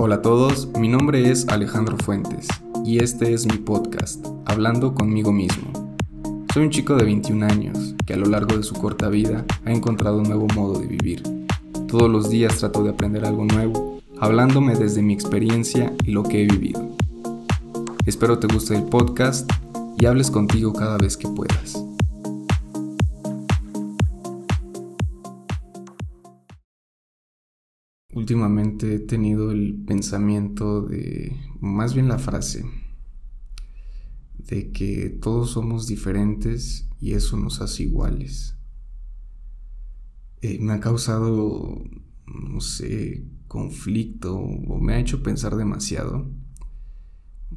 Hola a todos, mi nombre es Alejandro Fuentes y este es mi podcast, Hablando conmigo mismo. Soy un chico de 21 años que a lo largo de su corta vida ha encontrado un nuevo modo de vivir. Todos los días trato de aprender algo nuevo, hablándome desde mi experiencia y lo que he vivido. Espero te guste el podcast y hables contigo cada vez que puedas. Últimamente he tenido el pensamiento de, más bien la frase, de que todos somos diferentes y eso nos hace iguales. Eh, me ha causado, no sé, conflicto o me ha hecho pensar demasiado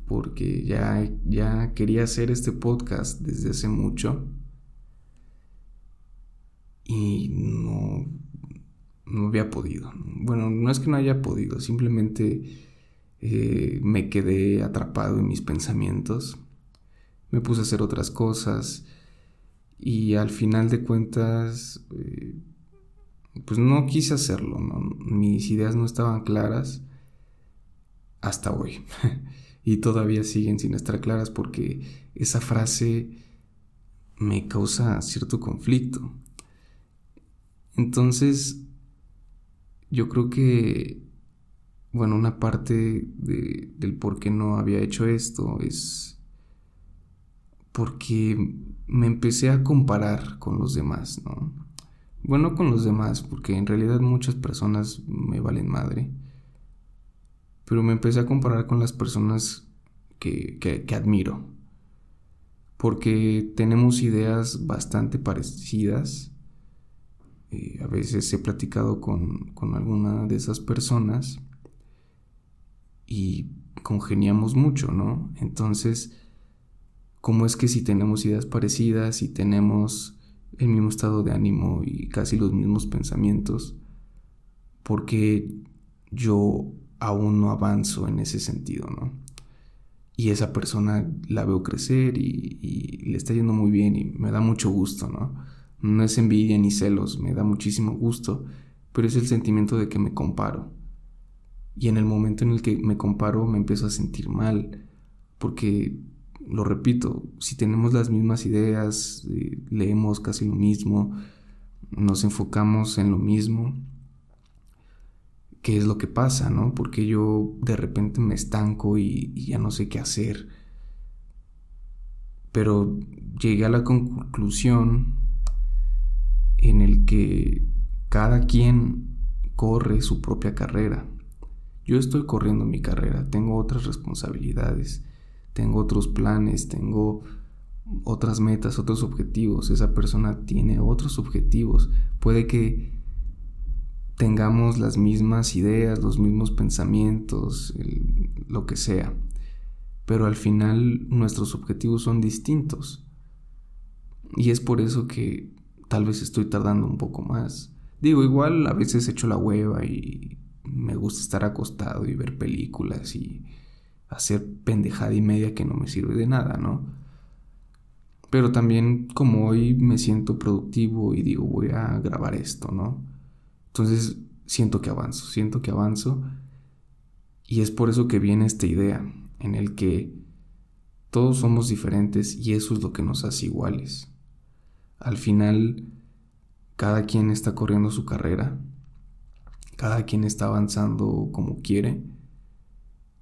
porque ya, ya quería hacer este podcast desde hace mucho y no, no había podido. Bueno, no es que no haya podido, simplemente eh, me quedé atrapado en mis pensamientos, me puse a hacer otras cosas y al final de cuentas, eh, pues no quise hacerlo, mis ideas no estaban claras hasta hoy y todavía siguen sin estar claras porque esa frase me causa cierto conflicto. Entonces, yo creo que, bueno, una parte del por qué no había hecho esto es porque me empecé a comparar con los demás, ¿no? Bueno, con los demás, porque en realidad muchas personas me valen madre, pero me empecé a comparar con las personas que, que admiro, porque tenemos ideas bastante parecidas eh, a veces he platicado con, con alguna de esas personas y congeniamos mucho, ¿no? Entonces, ¿cómo es que si tenemos ideas parecidas y tenemos el mismo estado de ánimo y casi los mismos pensamientos, porque yo aún no avanzo en ese sentido, ¿no? Y esa persona la veo crecer y, y le está yendo muy bien y me da mucho gusto, ¿no? No es envidia ni celos, me da muchísimo gusto, pero es el sentimiento de que me comparo. Y en el momento en el que me comparo me empiezo a sentir mal, porque, lo repito, si tenemos las mismas ideas, eh, leemos casi lo mismo, nos enfocamos en lo mismo, ¿qué es lo que pasa, no? Porque yo de repente me estanco y, y ya no sé qué hacer. Pero llegué a la conclusión en el que cada quien corre su propia carrera. Yo estoy corriendo mi carrera, tengo otras responsabilidades, tengo otros planes, tengo otras metas, otros objetivos. Esa persona tiene otros objetivos. Puede que tengamos las mismas ideas, los mismos pensamientos, lo que sea. Pero al final nuestros objetivos son distintos. Y es por eso que tal vez estoy tardando un poco más. Digo, igual a veces echo la hueva y me gusta estar acostado y ver películas y hacer pendejada y media que no me sirve de nada, ¿no? Pero también como hoy me siento productivo y digo, voy a grabar esto, ¿no? Entonces siento que avanzo, siento que avanzo y es por eso que viene esta idea en el que todos somos diferentes y eso es lo que nos hace iguales. Al final, cada quien está corriendo su carrera, cada quien está avanzando como quiere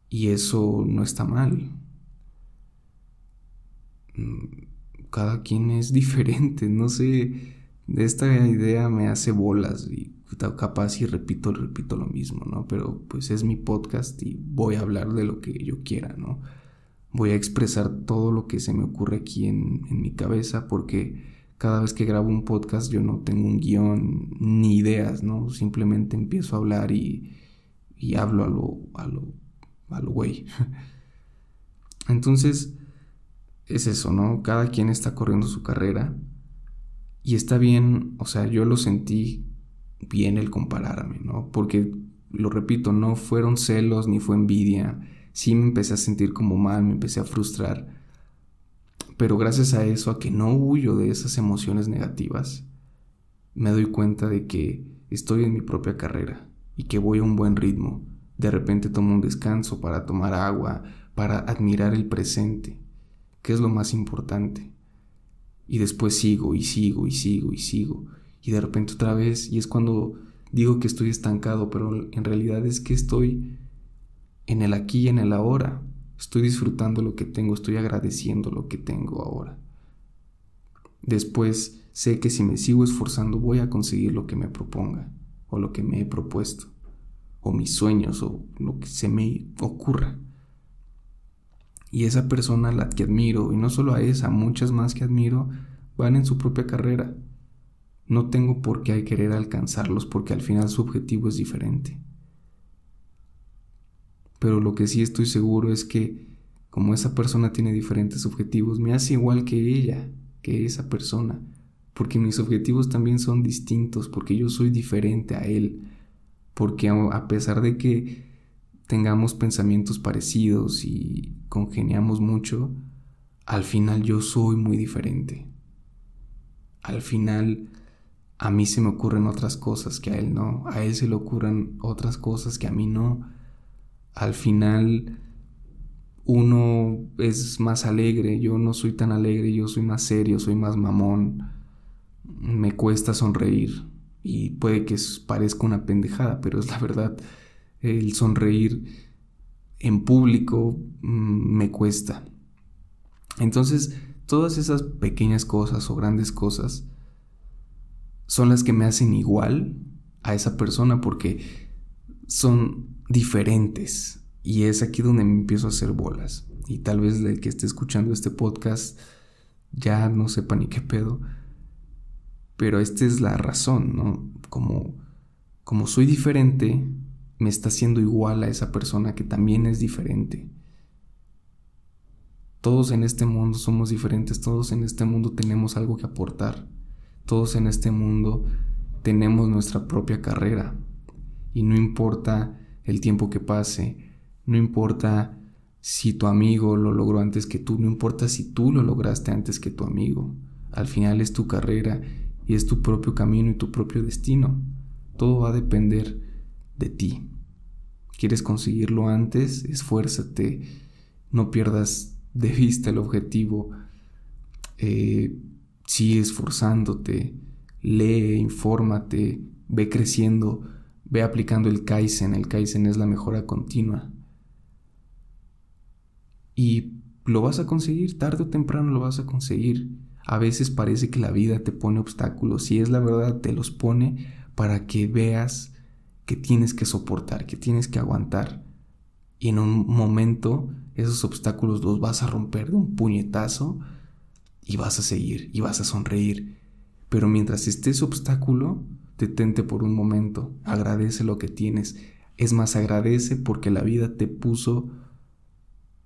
y eso no está mal. Mm, cada quien es diferente, no sé, de esta idea me hace bolas y capaz y repito, repito lo mismo, ¿no? Pero pues es mi podcast y voy a hablar de lo que yo quiera, ¿no? Voy a expresar todo lo que se me ocurre aquí en, en mi cabeza porque cada vez que grabo un podcast yo no tengo un guion ni ideas, ¿no? Simplemente empiezo a hablar y, y hablo a lo, a lo, a lo güey. Entonces, es eso, ¿no? Cada quien está corriendo su carrera y está bien, o sea, yo lo sentí bien el compararme, ¿no? Porque, lo repito, no fueron celos ni fue envidia, sí me empecé a sentir como mal, me empecé a frustrar pero gracias a eso, a que no huyo de esas emociones negativas, me doy cuenta de que estoy en mi propia carrera y que voy a un buen ritmo De repente tomo un descanso para tomar agua, para admirar el presente, que es lo más importante. Y después sigo y sigo y sigo y sigo. Y de repente otra vez, y es cuando digo que estoy estancado, pero en realidad es que estoy en el aquí y en el ahora. Estoy disfrutando lo que tengo, estoy agradeciendo lo que tengo ahora. Después sé que si me sigo esforzando voy a conseguir lo que me proponga o lo que me he propuesto o mis sueños o lo que se me ocurra. Y esa persona la que admiro, y no solo a esa, muchas más que admiro, van en su propia carrera. No tengo por qué querer alcanzarlos porque al final su objetivo es diferente. Pero lo que sí estoy seguro es que como esa persona tiene diferentes objetivos, me hace igual que ella, que esa persona, porque mis objetivos también son distintos, porque yo soy diferente a él, porque a pesar de que tengamos pensamientos parecidos y congeniamos mucho, al final yo soy muy diferente. Al final a mí se me ocurren otras cosas que a él no, a él se le ocurren otras cosas que a mí no. Al final uno es más alegre, yo no soy tan alegre, yo soy más serio, soy más mamón, me cuesta sonreír y puede que parezca una pendejada, pero es la verdad, el sonreír en público mm, me cuesta. Entonces, todas esas pequeñas cosas o grandes cosas son las que me hacen igual a esa persona porque son diferentes y es aquí donde me empiezo a hacer bolas. Y tal vez el que esté escuchando este podcast ya no sepa ni qué pedo, pero esta es la razón, ¿no? Como, como soy diferente, me está haciendo igual a esa persona que también es diferente. Todos en este mundo somos diferentes, todos en este mundo tenemos algo que aportar, todos en este mundo tenemos nuestra propia carrera y no importa el tiempo que pase, no importa si tu amigo lo logró antes que tú, no importa si tú lo lograste antes que tu amigo, al final es tu carrera y es tu propio camino y tu propio destino, todo va a depender de ti. ¿Quieres conseguirlo antes? Esfuérzate, no pierdas de vista el objetivo, eh, sigue esforzándote, lee, infórmate, ve creciendo, ve aplicando el Kaizen, el Kaizen es la mejora continua. Y lo vas a conseguir, tarde o temprano lo vas a conseguir. A veces parece que la vida te pone obstáculos y es la verdad, te los pone para que veas que tienes que soportar, que tienes que aguantar. Y en un momento esos obstáculos los vas a romper de un puñetazo y vas a seguir y vas a sonreír. Pero mientras esté ese obstáculo, detente por un momento, agradece lo que tienes. Es más, agradece porque la vida te puso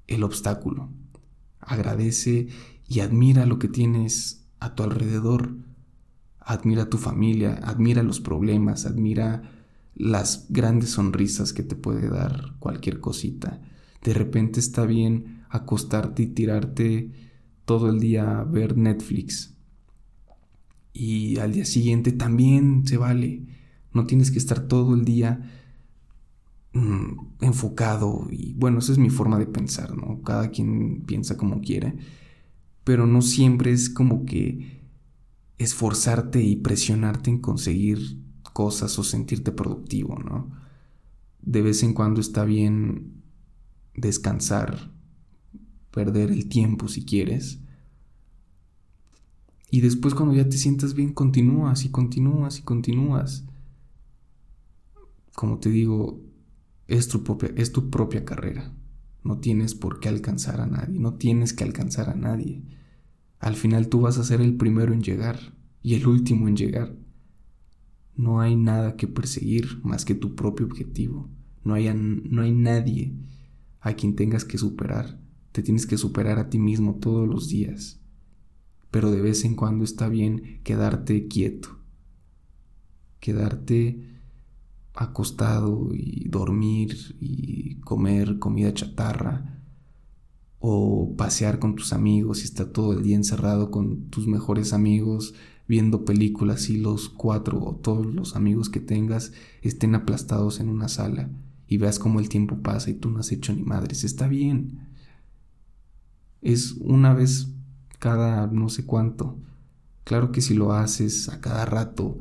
el obstáculo. Agradece y admira lo que tienes a tu alrededor. Admira tu familia, admira los problemas, admira las grandes sonrisas que te puede dar cualquier cosita. De repente está bien acostarte y tirarte todo el día a ver Netflix. Y al día siguiente también se vale. No tienes que estar todo el día mm, enfocado. Y bueno, esa es mi forma de pensar, ¿no? Cada quien piensa como quiere. Pero no siempre es como que esforzarte y presionarte en conseguir cosas o sentirte productivo, ¿no? De vez en cuando está bien descansar, perder el tiempo si quieres. Y después cuando ya te sientas bien, continúas y continúas y continúas. Como te digo, es tu propia, es tu propia carrera. No tienes por qué alcanzar a nadie, no tienes que alcanzar a nadie. Al final tú vas a ser el primero en llegar y el último en llegar. No hay nada que perseguir más que tu propio objetivo. No hay, no hay nadie a quien tengas que superar. Te tienes que superar a ti mismo todos los días. Pero de vez en cuando está bien quedarte quieto. Quedarte acostado y dormir y comer comida chatarra o pasear con tus amigos y estar todo el día encerrado con tus mejores amigos viendo películas y los cuatro o todos los amigos que tengas estén aplastados en una sala y veas cómo el tiempo pasa y tú no has hecho ni madres. Está bien. Es una vez cada no sé cuánto. Claro que si lo haces a cada rato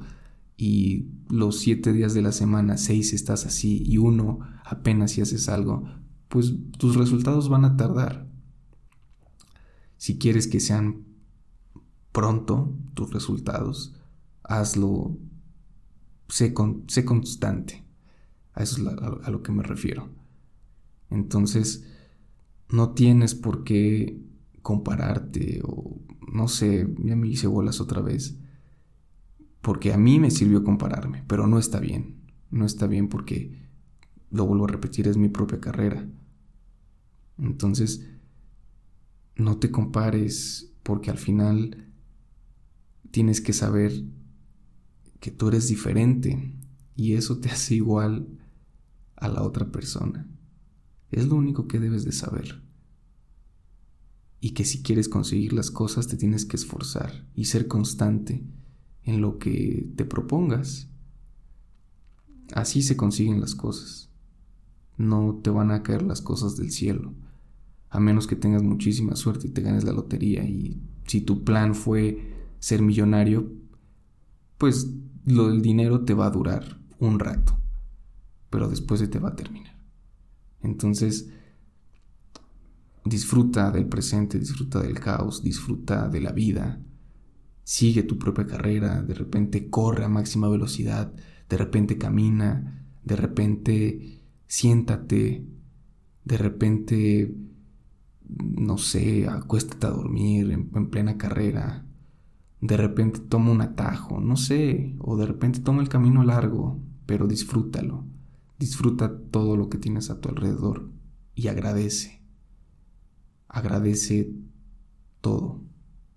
y los siete días de la semana, seis estás así y uno apenas si haces algo, pues tus resultados van a tardar. Si quieres que sean pronto tus resultados, hazlo, sé, sé constante. A eso es a lo que me refiero. Entonces, no tienes por qué compararte o no sé, ya me hice bolas otra vez. Porque a mí me sirvió compararme, pero no está bien. No está bien porque, lo vuelvo a repetir, es mi propia carrera. Entonces, no te compares porque al final tienes que saber que tú eres diferente y eso te hace igual a la otra persona. Es lo único que debes de saber. Y que si quieres conseguir las cosas te tienes que esforzar y ser constante en lo que te propongas. Así se consiguen las cosas. No te van a caer las cosas del cielo, a menos que tengas muchísima suerte y te ganes la lotería. Y si tu plan fue ser millonario, pues lo del dinero te va a durar un rato, pero después se te va a terminar. Entonces, disfruta del presente, disfruta del caos, disfruta de la vida, sigue tu propia carrera, de repente corre a máxima velocidad, de repente camina, de repente siéntate, de repente, no sé, acuéstate a dormir en, en plena carrera, de repente toma un atajo, no sé, o de repente toma el camino largo, pero disfrútalo, disfruta todo lo que tienes a tu alrededor y agradece, agradece todo.